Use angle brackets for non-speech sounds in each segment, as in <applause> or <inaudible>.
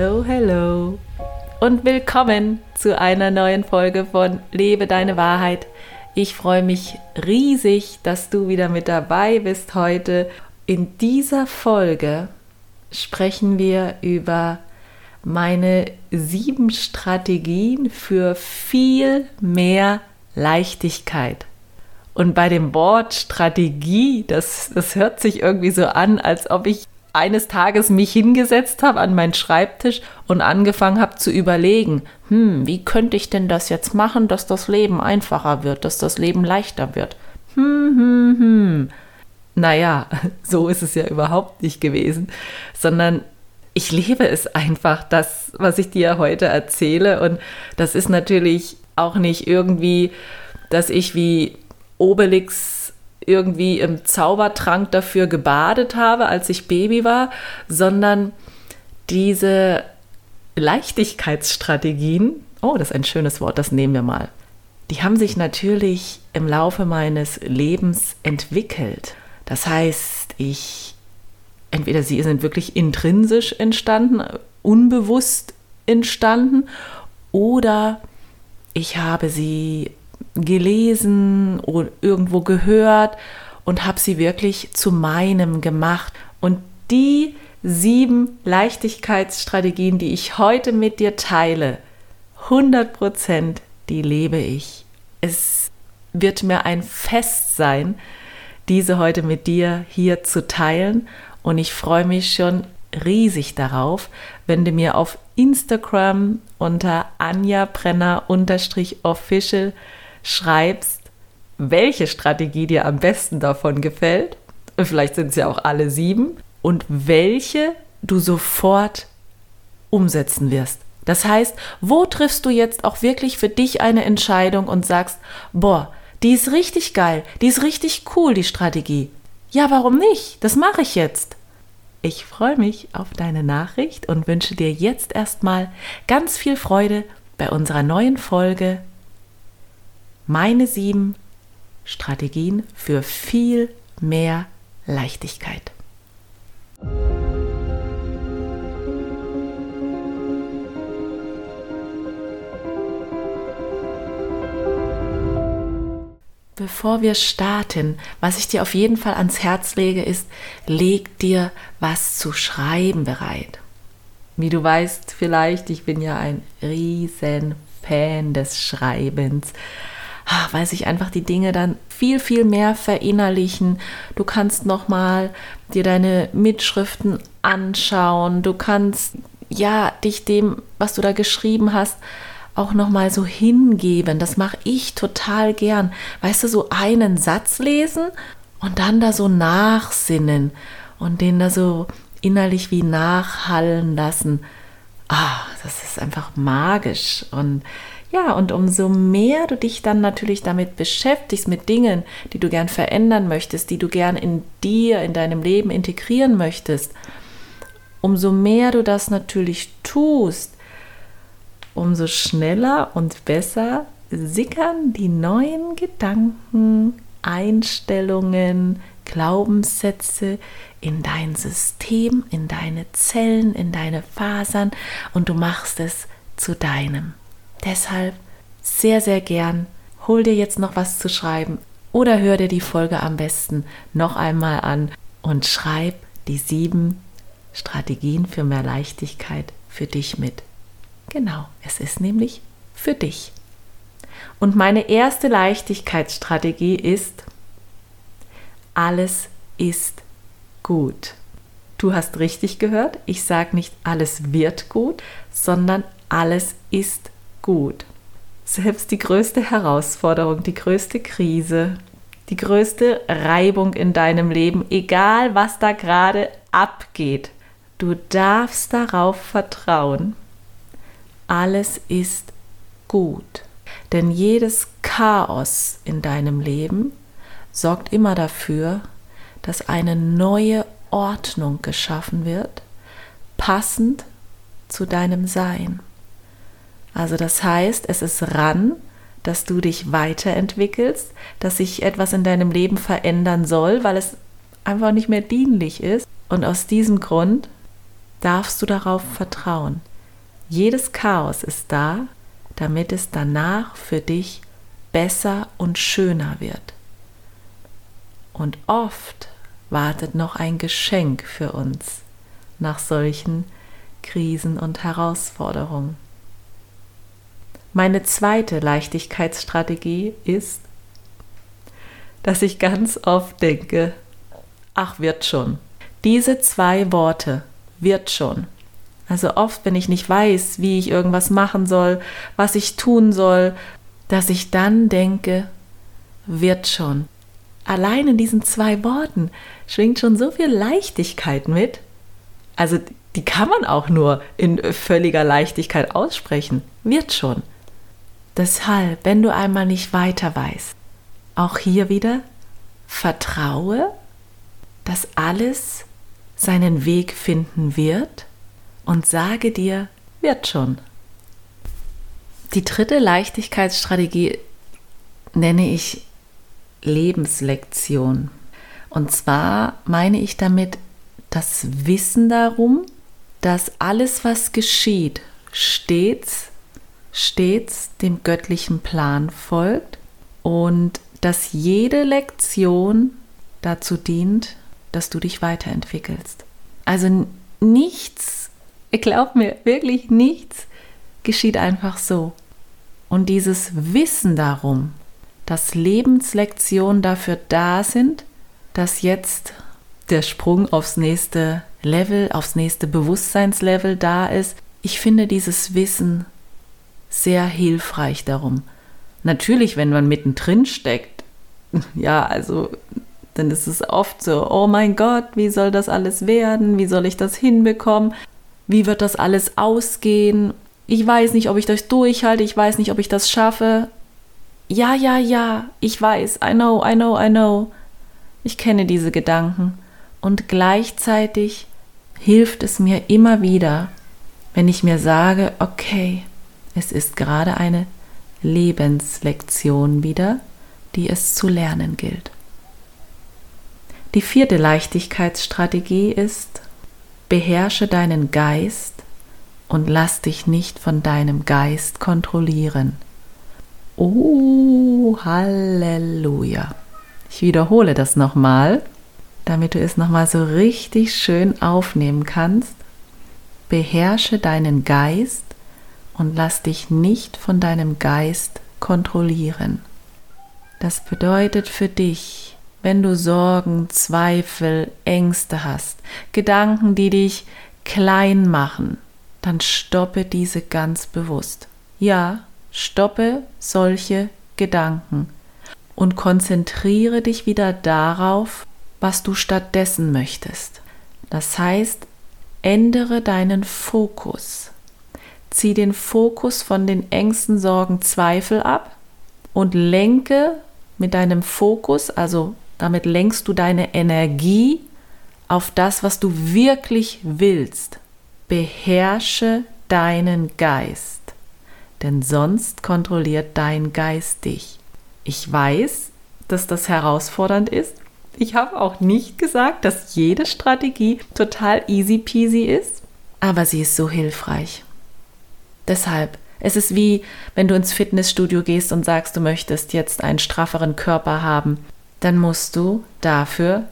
Hello, hello und willkommen zu einer neuen Folge von Lebe deine Wahrheit. Ich freue mich riesig, dass du wieder mit dabei bist heute. In dieser Folge sprechen wir über meine sieben Strategien für viel mehr Leichtigkeit. Und bei dem Wort Strategie, das, das hört sich irgendwie so an, als ob ich eines Tages mich hingesetzt habe an meinen Schreibtisch und angefangen habe zu überlegen, hm, wie könnte ich denn das jetzt machen, dass das Leben einfacher wird, dass das Leben leichter wird? Hm, hm, hm. Naja, <laughs> so ist es ja überhaupt nicht gewesen, sondern ich lebe es einfach, das, was ich dir heute erzähle. Und das ist natürlich auch nicht irgendwie, dass ich wie Obelix irgendwie im Zaubertrank dafür gebadet habe, als ich Baby war, sondern diese Leichtigkeitsstrategien, oh, das ist ein schönes Wort, das nehmen wir mal, die haben sich natürlich im Laufe meines Lebens entwickelt. Das heißt, ich, entweder sie sind wirklich intrinsisch entstanden, unbewusst entstanden, oder ich habe sie gelesen oder irgendwo gehört und habe sie wirklich zu meinem gemacht. Und die sieben Leichtigkeitsstrategien, die ich heute mit dir teile, 100 Prozent, die lebe ich. Es wird mir ein Fest sein, diese heute mit dir hier zu teilen. Und ich freue mich schon riesig darauf, wenn du mir auf Instagram unter Anja Brenner official schreibst, welche Strategie dir am besten davon gefällt. Und vielleicht sind es ja auch alle sieben. Und welche du sofort umsetzen wirst. Das heißt, wo triffst du jetzt auch wirklich für dich eine Entscheidung und sagst, boah, die ist richtig geil, die ist richtig cool, die Strategie. Ja, warum nicht? Das mache ich jetzt. Ich freue mich auf deine Nachricht und wünsche dir jetzt erstmal ganz viel Freude bei unserer neuen Folge meine sieben Strategien für viel mehr Leichtigkeit. Bevor wir starten, was ich dir auf jeden Fall ans Herz lege, ist, leg dir was zu schreiben bereit. Wie du weißt vielleicht, ich bin ja ein riesen Fan des Schreibens. Ah, weil sich einfach die Dinge dann viel, viel mehr verinnerlichen. Du kannst nochmal dir deine Mitschriften anschauen. Du kannst ja dich dem, was du da geschrieben hast, auch nochmal so hingeben. Das mache ich total gern. Weißt du, so einen Satz lesen und dann da so nachsinnen und den da so innerlich wie nachhallen lassen. Ah, das ist einfach magisch und ja, und umso mehr du dich dann natürlich damit beschäftigst, mit Dingen, die du gern verändern möchtest, die du gern in dir, in deinem Leben integrieren möchtest, umso mehr du das natürlich tust, umso schneller und besser sickern die neuen Gedanken, Einstellungen, Glaubenssätze in dein System, in deine Zellen, in deine Fasern und du machst es zu deinem. Deshalb sehr, sehr gern, hol dir jetzt noch was zu schreiben oder hör dir die Folge am besten noch einmal an und schreib die sieben Strategien für mehr Leichtigkeit für dich mit. Genau, es ist nämlich für dich. Und meine erste Leichtigkeitsstrategie ist, alles ist gut. Du hast richtig gehört, ich sage nicht, alles wird gut, sondern alles ist gut. Selbst die größte Herausforderung, die größte Krise, die größte Reibung in deinem Leben, egal was da gerade abgeht, du darfst darauf vertrauen, alles ist gut. Denn jedes Chaos in deinem Leben sorgt immer dafür, dass eine neue Ordnung geschaffen wird, passend zu deinem Sein. Also das heißt, es ist ran, dass du dich weiterentwickelst, dass sich etwas in deinem Leben verändern soll, weil es einfach nicht mehr dienlich ist. Und aus diesem Grund darfst du darauf vertrauen. Jedes Chaos ist da, damit es danach für dich besser und schöner wird. Und oft wartet noch ein Geschenk für uns nach solchen Krisen und Herausforderungen. Meine zweite Leichtigkeitsstrategie ist, dass ich ganz oft denke, ach wird schon. Diese zwei Worte, wird schon. Also oft, wenn ich nicht weiß, wie ich irgendwas machen soll, was ich tun soll, dass ich dann denke, wird schon. Allein in diesen zwei Worten schwingt schon so viel Leichtigkeit mit. Also die kann man auch nur in völliger Leichtigkeit aussprechen. Wird schon. Deshalb, wenn du einmal nicht weiter weißt, auch hier wieder vertraue, dass alles seinen Weg finden wird und sage dir, wird schon. Die dritte Leichtigkeitsstrategie nenne ich Lebenslektion. Und zwar meine ich damit das Wissen darum, dass alles, was geschieht, stets, stets dem göttlichen Plan folgt und dass jede Lektion dazu dient, dass du dich weiterentwickelst. Also nichts, <laughs> glaub mir, wirklich nichts geschieht einfach so. Und dieses Wissen darum, dass Lebenslektionen dafür da sind, dass jetzt der Sprung aufs nächste Level, aufs nächste Bewusstseinslevel da ist. Ich finde dieses Wissen sehr hilfreich darum. Natürlich, wenn man mittendrin steckt, <laughs> ja, also dann ist es oft so, oh mein Gott, wie soll das alles werden? Wie soll ich das hinbekommen? Wie wird das alles ausgehen? Ich weiß nicht, ob ich das durchhalte, ich weiß nicht, ob ich das schaffe. Ja, ja, ja, ich weiß, I know, I know, I know. Ich kenne diese Gedanken. Und gleichzeitig hilft es mir immer wieder, wenn ich mir sage, okay, es ist gerade eine Lebenslektion wieder, die es zu lernen gilt. Die vierte Leichtigkeitsstrategie ist, beherrsche deinen Geist und lass dich nicht von deinem Geist kontrollieren. Oh, Halleluja. Ich wiederhole das nochmal, damit du es nochmal so richtig schön aufnehmen kannst. Beherrsche deinen Geist und lass dich nicht von deinem Geist kontrollieren. Das bedeutet für dich, wenn du Sorgen, Zweifel, Ängste hast, Gedanken, die dich klein machen, dann stoppe diese ganz bewusst. Ja, stoppe solche Gedanken und konzentriere dich wieder darauf, was du stattdessen möchtest. Das heißt, ändere deinen Fokus. Zieh den Fokus von den Ängsten, Sorgen, Zweifel ab und lenke mit deinem Fokus, also damit lenkst du deine Energie auf das, was du wirklich willst. Beherrsche deinen Geist, denn sonst kontrolliert dein Geist dich. Ich weiß, dass das herausfordernd ist. Ich habe auch nicht gesagt, dass jede Strategie total easy peasy ist, aber sie ist so hilfreich. Deshalb, es ist wie, wenn du ins Fitnessstudio gehst und sagst, du möchtest jetzt einen strafferen Körper haben dann musst du dafür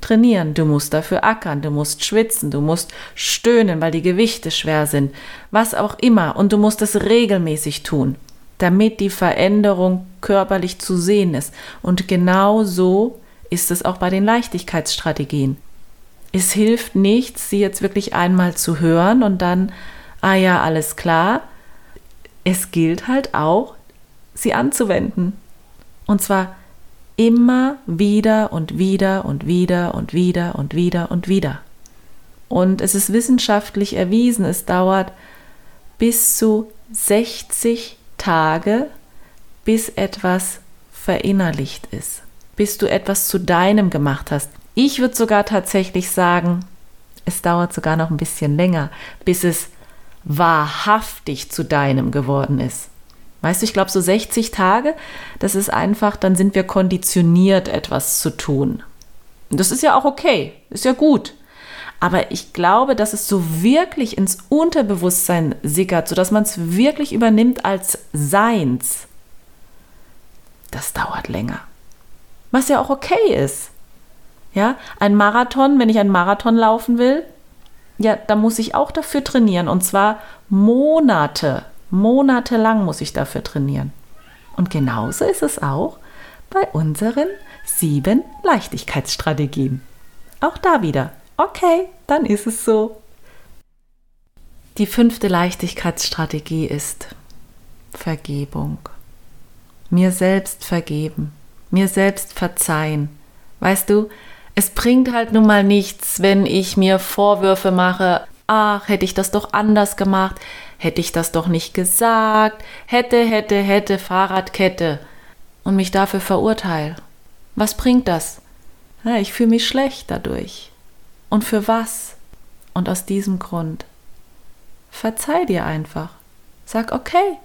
trainieren, du musst dafür ackern, du musst schwitzen, du musst stöhnen, weil die Gewichte schwer sind, was auch immer, und du musst es regelmäßig tun, damit die Veränderung körperlich zu sehen ist. Und genau so ist es auch bei den Leichtigkeitsstrategien. Es hilft nichts, sie jetzt wirklich einmal zu hören und dann, ah ja, alles klar. Es gilt halt auch, sie anzuwenden. Und zwar Immer wieder und wieder und wieder und wieder und wieder und wieder. Und es ist wissenschaftlich erwiesen, es dauert bis zu 60 Tage, bis etwas verinnerlicht ist, bis du etwas zu deinem gemacht hast. Ich würde sogar tatsächlich sagen, es dauert sogar noch ein bisschen länger, bis es wahrhaftig zu deinem geworden ist. Weißt du, ich glaube, so 60 Tage, das ist einfach, dann sind wir konditioniert, etwas zu tun. Und das ist ja auch okay, ist ja gut. Aber ich glaube, dass es so wirklich ins Unterbewusstsein sickert, sodass man es wirklich übernimmt als Seins. Das dauert länger. Was ja auch okay ist. Ja, ein Marathon, wenn ich einen Marathon laufen will, ja, da muss ich auch dafür trainieren. Und zwar Monate. Monatelang muss ich dafür trainieren. Und genauso ist es auch bei unseren sieben Leichtigkeitsstrategien. Auch da wieder. Okay, dann ist es so. Die fünfte Leichtigkeitsstrategie ist Vergebung. Mir selbst vergeben. Mir selbst verzeihen. Weißt du, es bringt halt nun mal nichts, wenn ich mir Vorwürfe mache, ach, hätte ich das doch anders gemacht, hätte ich das doch nicht gesagt, hätte, hätte, hätte, Fahrradkette und mich dafür verurteile. Was bringt das? Ja, ich fühle mich schlecht dadurch. Und für was? Und aus diesem Grund. Verzeih dir einfach. Sag, okay,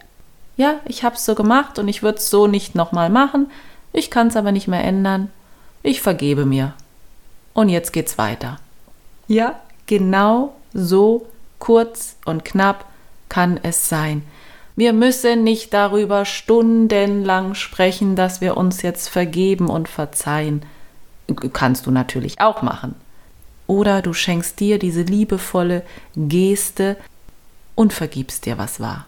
ja, ich hab's so gemacht und ich würde es so nicht nochmal machen. Ich kann es aber nicht mehr ändern. Ich vergebe mir. Und jetzt geht's weiter. Ja, genau so kurz und knapp kann es sein. Wir müssen nicht darüber stundenlang sprechen, dass wir uns jetzt vergeben und verzeihen. Kannst du natürlich auch machen. Oder du schenkst dir diese liebevolle Geste und vergibst dir, was war.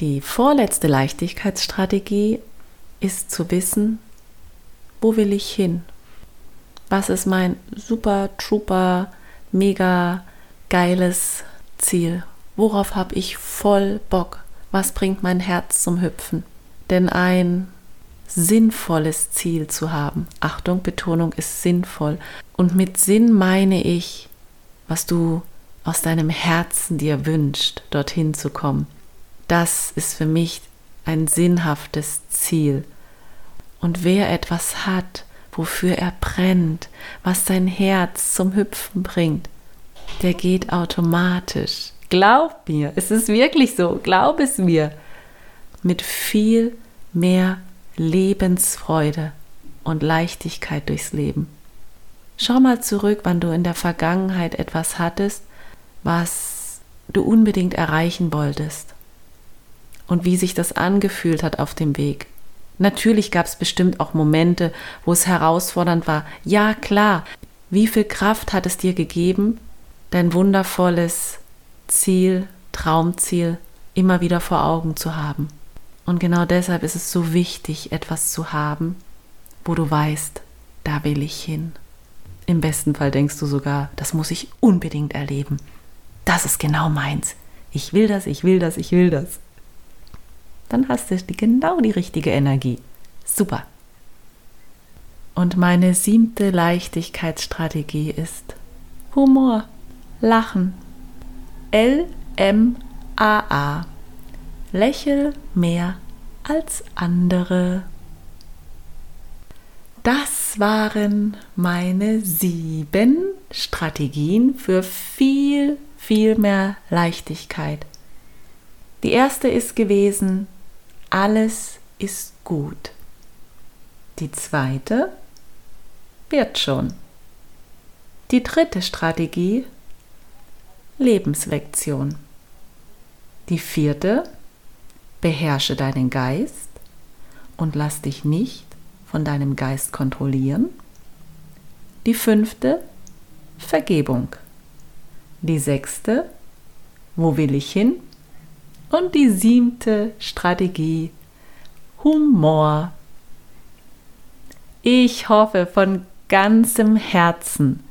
Die vorletzte Leichtigkeitsstrategie ist zu wissen, wo will ich hin? Was ist mein super, trooper, mega geiles Ziel? Worauf habe ich voll Bock? Was bringt mein Herz zum Hüpfen? Denn ein sinnvolles Ziel zu haben, Achtung, Betonung ist sinnvoll. Und mit Sinn meine ich, was du aus deinem Herzen dir wünscht, dorthin zu kommen. Das ist für mich ein sinnhaftes Ziel. Und wer etwas hat, wofür er brennt, was sein Herz zum Hüpfen bringt, der geht automatisch Glaub mir, es ist wirklich so, glaub es mir. Mit viel mehr Lebensfreude und Leichtigkeit durchs Leben. Schau mal zurück, wann du in der Vergangenheit etwas hattest, was du unbedingt erreichen wolltest und wie sich das angefühlt hat auf dem Weg. Natürlich gab es bestimmt auch Momente, wo es herausfordernd war. Ja, klar. Wie viel Kraft hat es dir gegeben, dein wundervolles Ziel, Traumziel immer wieder vor Augen zu haben. Und genau deshalb ist es so wichtig, etwas zu haben, wo du weißt, da will ich hin. Im besten Fall denkst du sogar, das muss ich unbedingt erleben. Das ist genau meins. Ich will das, ich will das, ich will das. Dann hast du genau die richtige Energie. Super. Und meine siebte Leichtigkeitsstrategie ist Humor, Lachen, L-M-A-A. Lächel mehr als andere. Das waren meine sieben Strategien für viel, viel mehr Leichtigkeit. Die erste ist gewesen, alles ist gut. Die zweite wird schon. Die dritte Strategie Lebenslektion. Die vierte, beherrsche deinen Geist und lass dich nicht von deinem Geist kontrollieren. Die fünfte, Vergebung. Die sechste, wo will ich hin? Und die siebte Strategie, Humor. Ich hoffe von ganzem Herzen,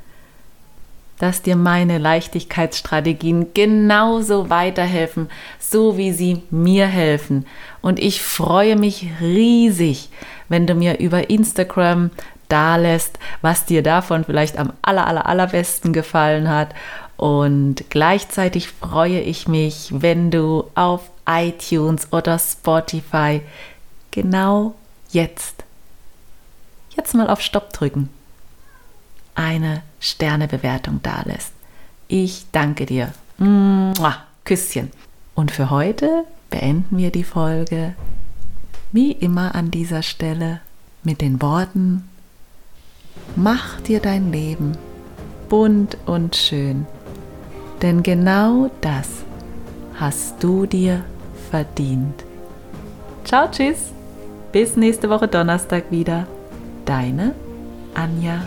dass dir meine Leichtigkeitsstrategien genauso weiterhelfen, so wie sie mir helfen. Und ich freue mich riesig, wenn du mir über Instagram da lässt, was dir davon vielleicht am aller, aller, allerbesten gefallen hat. Und gleichzeitig freue ich mich, wenn du auf iTunes oder Spotify genau jetzt, jetzt mal auf Stopp drücken eine Sternebewertung dalässt. Ich danke dir. Mua, Küsschen. Und für heute beenden wir die Folge wie immer an dieser Stelle mit den Worten, mach dir dein Leben bunt und schön. Denn genau das hast du dir verdient. Ciao, tschüss. Bis nächste Woche Donnerstag wieder. Deine Anja.